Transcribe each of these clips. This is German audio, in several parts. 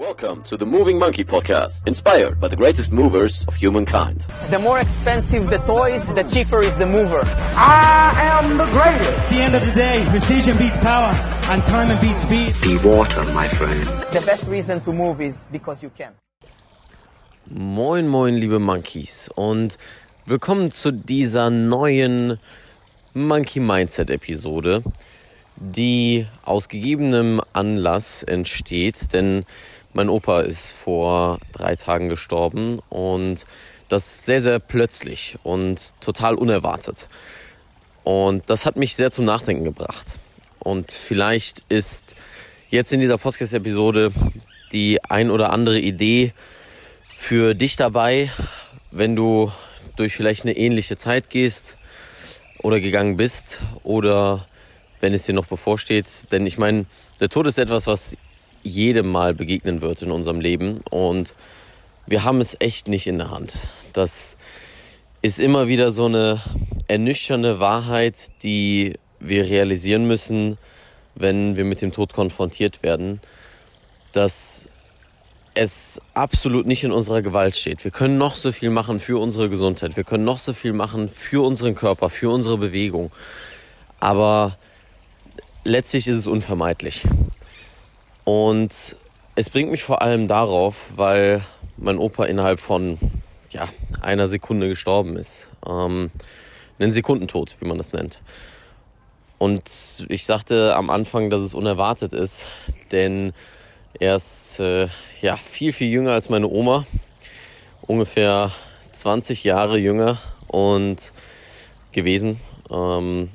Welcome to the Moving Monkey Podcast, inspired by the greatest movers of humankind. The more expensive the toys, the cheaper is the mover. I am the greatest. At the end of the day, precision beats power, and time beats speed. Be water, my friend. The best reason to move is because you can. Moin, moin, liebe Monkeys und willkommen zu dieser neuen Monkey Mindset Episode, die aus gegebenem Anlass entsteht, denn mein Opa ist vor drei Tagen gestorben und das sehr, sehr plötzlich und total unerwartet. Und das hat mich sehr zum Nachdenken gebracht. Und vielleicht ist jetzt in dieser Podcast-Episode die ein oder andere Idee für dich dabei, wenn du durch vielleicht eine ähnliche Zeit gehst oder gegangen bist oder wenn es dir noch bevorsteht. Denn ich meine, der Tod ist etwas, was jedem Mal begegnen wird in unserem Leben. Und wir haben es echt nicht in der Hand. Das ist immer wieder so eine ernüchternde Wahrheit, die wir realisieren müssen, wenn wir mit dem Tod konfrontiert werden, dass es absolut nicht in unserer Gewalt steht. Wir können noch so viel machen für unsere Gesundheit. Wir können noch so viel machen für unseren Körper, für unsere Bewegung. Aber letztlich ist es unvermeidlich. Und es bringt mich vor allem darauf, weil mein Opa innerhalb von ja, einer Sekunde gestorben ist. Ähm, einen Sekundentod, wie man das nennt. Und ich sagte am Anfang, dass es unerwartet ist, denn er ist äh, ja, viel, viel jünger als meine Oma. Ungefähr 20 Jahre jünger und gewesen. Ähm,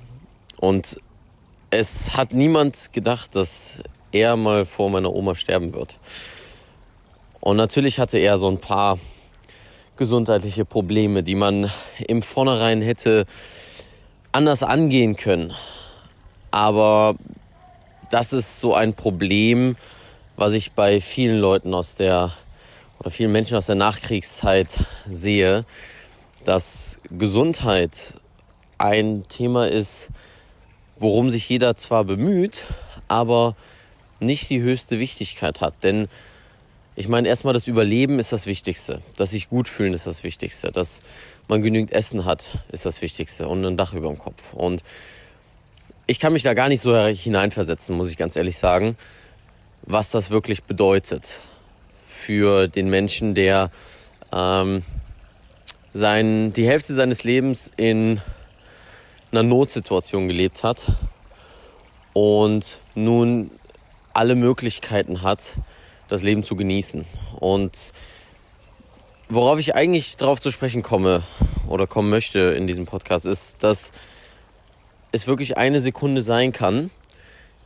und es hat niemand gedacht, dass er mal vor meiner Oma sterben wird. Und natürlich hatte er so ein paar gesundheitliche Probleme, die man im Vornherein hätte anders angehen können. Aber das ist so ein Problem, was ich bei vielen Leuten aus der oder vielen Menschen aus der Nachkriegszeit sehe, dass Gesundheit ein Thema ist, worum sich jeder zwar bemüht, aber nicht die höchste Wichtigkeit hat. Denn ich meine, erstmal das Überleben ist das Wichtigste. Dass sich gut fühlen ist das Wichtigste. Dass man genügend Essen hat, ist das Wichtigste. Und ein Dach über dem Kopf. Und ich kann mich da gar nicht so hineinversetzen, muss ich ganz ehrlich sagen, was das wirklich bedeutet für den Menschen, der ähm, sein, die Hälfte seines Lebens in einer Notsituation gelebt hat und nun alle Möglichkeiten hat, das Leben zu genießen. Und worauf ich eigentlich darauf zu sprechen komme oder kommen möchte in diesem Podcast, ist, dass es wirklich eine Sekunde sein kann,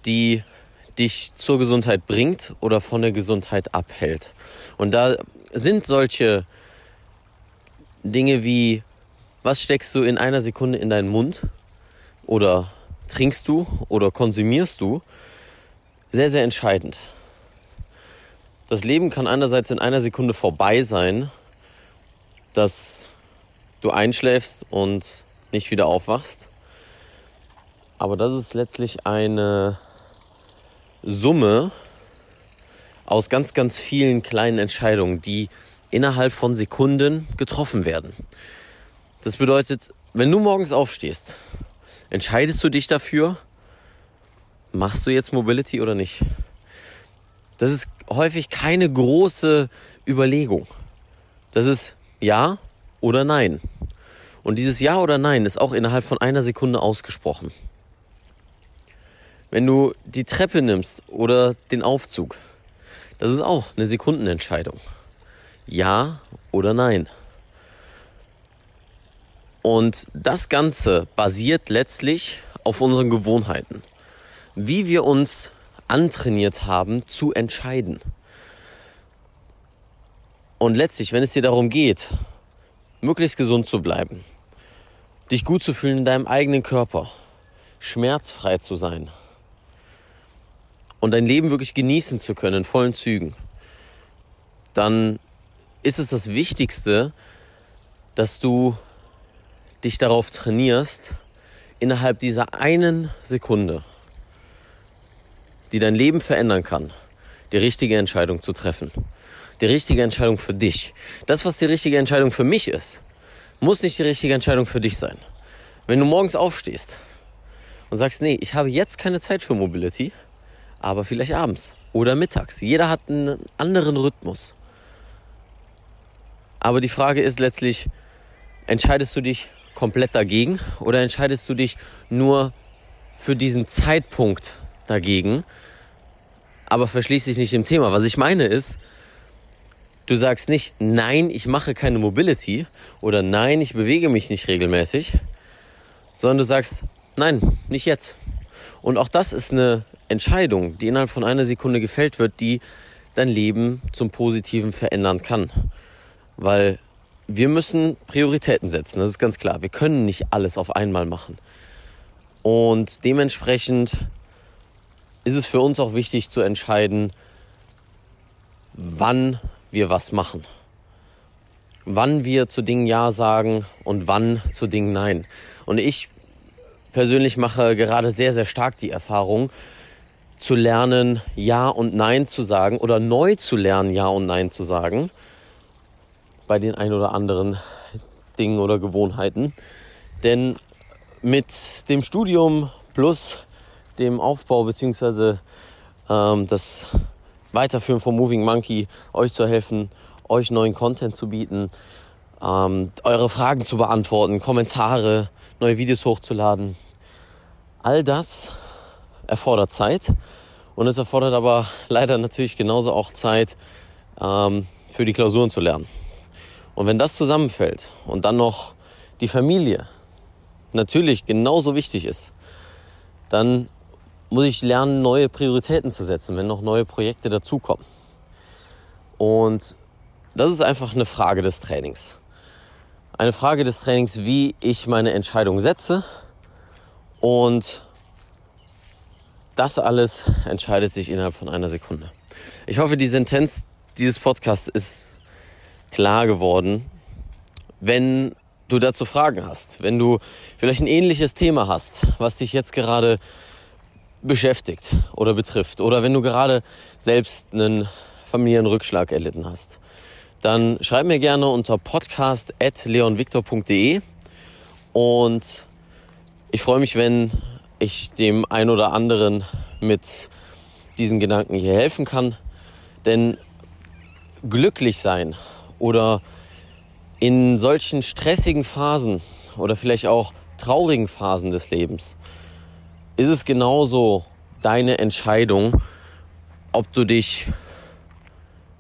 die dich zur Gesundheit bringt oder von der Gesundheit abhält. Und da sind solche Dinge wie, was steckst du in einer Sekunde in deinen Mund oder trinkst du oder konsumierst du, sehr, sehr entscheidend. Das Leben kann einerseits in einer Sekunde vorbei sein, dass du einschläfst und nicht wieder aufwachst. Aber das ist letztlich eine Summe aus ganz, ganz vielen kleinen Entscheidungen, die innerhalb von Sekunden getroffen werden. Das bedeutet, wenn du morgens aufstehst, entscheidest du dich dafür, machst du jetzt Mobility oder nicht? Das ist häufig keine große Überlegung. Das ist ja oder nein. Und dieses Ja oder Nein ist auch innerhalb von einer Sekunde ausgesprochen. Wenn du die Treppe nimmst oder den Aufzug, das ist auch eine Sekundenentscheidung. Ja oder Nein. Und das Ganze basiert letztlich auf unseren Gewohnheiten wie wir uns antrainiert haben zu entscheiden. Und letztlich, wenn es dir darum geht, möglichst gesund zu bleiben, dich gut zu fühlen in deinem eigenen Körper, schmerzfrei zu sein und dein Leben wirklich genießen zu können in vollen Zügen, dann ist es das Wichtigste, dass du dich darauf trainierst, innerhalb dieser einen Sekunde die dein Leben verändern kann, die richtige Entscheidung zu treffen. Die richtige Entscheidung für dich. Das, was die richtige Entscheidung für mich ist, muss nicht die richtige Entscheidung für dich sein. Wenn du morgens aufstehst und sagst, nee, ich habe jetzt keine Zeit für Mobility, aber vielleicht abends oder mittags. Jeder hat einen anderen Rhythmus. Aber die Frage ist letztlich, entscheidest du dich komplett dagegen oder entscheidest du dich nur für diesen Zeitpunkt dagegen, aber verschließt dich nicht dem Thema. Was ich meine ist, du sagst nicht, nein, ich mache keine Mobility oder nein, ich bewege mich nicht regelmäßig, sondern du sagst, nein, nicht jetzt. Und auch das ist eine Entscheidung, die innerhalb von einer Sekunde gefällt wird, die dein Leben zum Positiven verändern kann. Weil wir müssen Prioritäten setzen, das ist ganz klar. Wir können nicht alles auf einmal machen. Und dementsprechend ist es für uns auch wichtig zu entscheiden, wann wir was machen. Wann wir zu Dingen Ja sagen und wann zu Dingen Nein. Und ich persönlich mache gerade sehr, sehr stark die Erfahrung, zu lernen, Ja und Nein zu sagen oder neu zu lernen, Ja und Nein zu sagen bei den ein oder anderen Dingen oder Gewohnheiten. Denn mit dem Studium plus dem Aufbau bzw. Ähm, das Weiterführen von Moving Monkey euch zu helfen, euch neuen Content zu bieten, ähm, eure Fragen zu beantworten, Kommentare, neue Videos hochzuladen. All das erfordert Zeit und es erfordert aber leider natürlich genauso auch Zeit ähm, für die Klausuren zu lernen. Und wenn das zusammenfällt und dann noch die Familie natürlich genauso wichtig ist, dann muss ich lernen, neue Prioritäten zu setzen, wenn noch neue Projekte dazukommen. Und das ist einfach eine Frage des Trainings. Eine Frage des Trainings, wie ich meine Entscheidung setze. Und das alles entscheidet sich innerhalb von einer Sekunde. Ich hoffe, die Sentenz dieses Podcasts ist klar geworden, wenn du dazu Fragen hast, wenn du vielleicht ein ähnliches Thema hast, was dich jetzt gerade beschäftigt oder betrifft, oder wenn du gerade selbst einen Familienrückschlag erlitten hast, dann schreib mir gerne unter podcast.leonviktor.de und ich freue mich, wenn ich dem ein oder anderen mit diesen Gedanken hier helfen kann, denn glücklich sein oder in solchen stressigen Phasen oder vielleicht auch traurigen Phasen des Lebens ist es genauso deine Entscheidung, ob du dich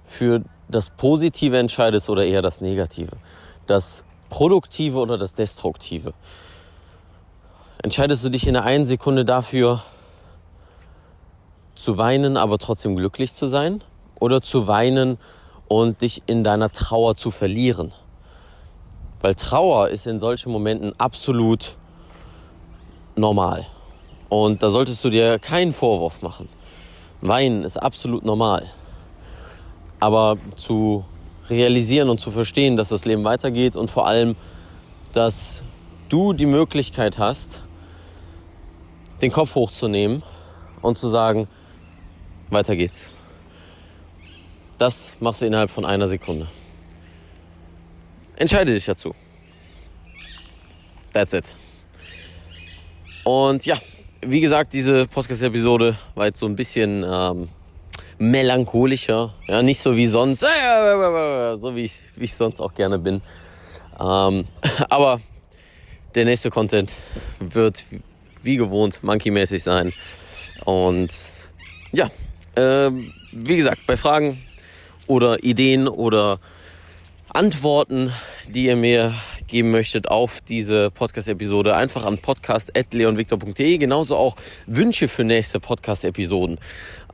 für das Positive entscheidest oder eher das Negative, das Produktive oder das Destruktive. Entscheidest du dich in der einen Sekunde dafür, zu weinen, aber trotzdem glücklich zu sein? Oder zu weinen und dich in deiner Trauer zu verlieren. Weil Trauer ist in solchen Momenten absolut normal. Und da solltest du dir keinen Vorwurf machen. Weinen ist absolut normal. Aber zu realisieren und zu verstehen, dass das Leben weitergeht und vor allem, dass du die Möglichkeit hast, den Kopf hochzunehmen und zu sagen, weiter geht's. Das machst du innerhalb von einer Sekunde. Entscheide dich dazu. That's it. Und ja, wie gesagt, diese Podcast-Episode war jetzt so ein bisschen ähm, melancholischer. Ja, nicht so wie sonst, so wie ich, wie ich sonst auch gerne bin. Ähm, aber der nächste Content wird wie gewohnt monkey-mäßig sein. Und ja, äh, wie gesagt, bei Fragen oder Ideen oder Antworten, die ihr mir geben möchtet auf diese Podcast-Episode, einfach an podcast.leonviktor.de. Genauso auch Wünsche für nächste Podcast-Episoden.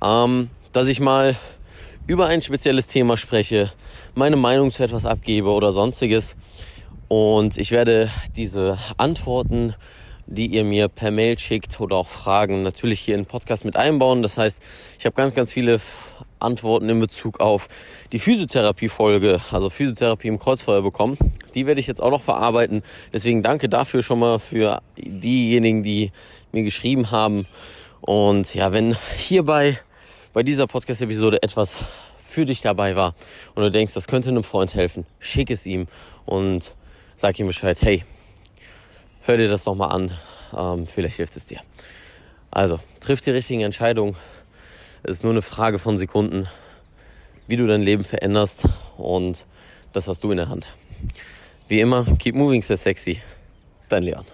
Ähm, dass ich mal über ein spezielles Thema spreche, meine Meinung zu etwas abgebe oder sonstiges. Und ich werde diese Antworten, die ihr mir per Mail schickt oder auch Fragen, natürlich hier in den Podcast mit einbauen. Das heißt, ich habe ganz, ganz viele Antworten in Bezug auf die Physiotherapie-Folge, also Physiotherapie im Kreuzfeuer bekommen. Die werde ich jetzt auch noch verarbeiten. Deswegen danke dafür schon mal für diejenigen, die mir geschrieben haben. Und ja, wenn hierbei bei dieser Podcast-Episode etwas für dich dabei war und du denkst, das könnte einem Freund helfen, schick es ihm und sag ihm Bescheid, hey, hör dir das nochmal an, ähm, vielleicht hilft es dir. Also, triff die richtigen Entscheidungen. Es ist nur eine Frage von Sekunden, wie du dein Leben veränderst und das hast du in der Hand. Wie immer, keep moving, stay sexy. Dein Leon.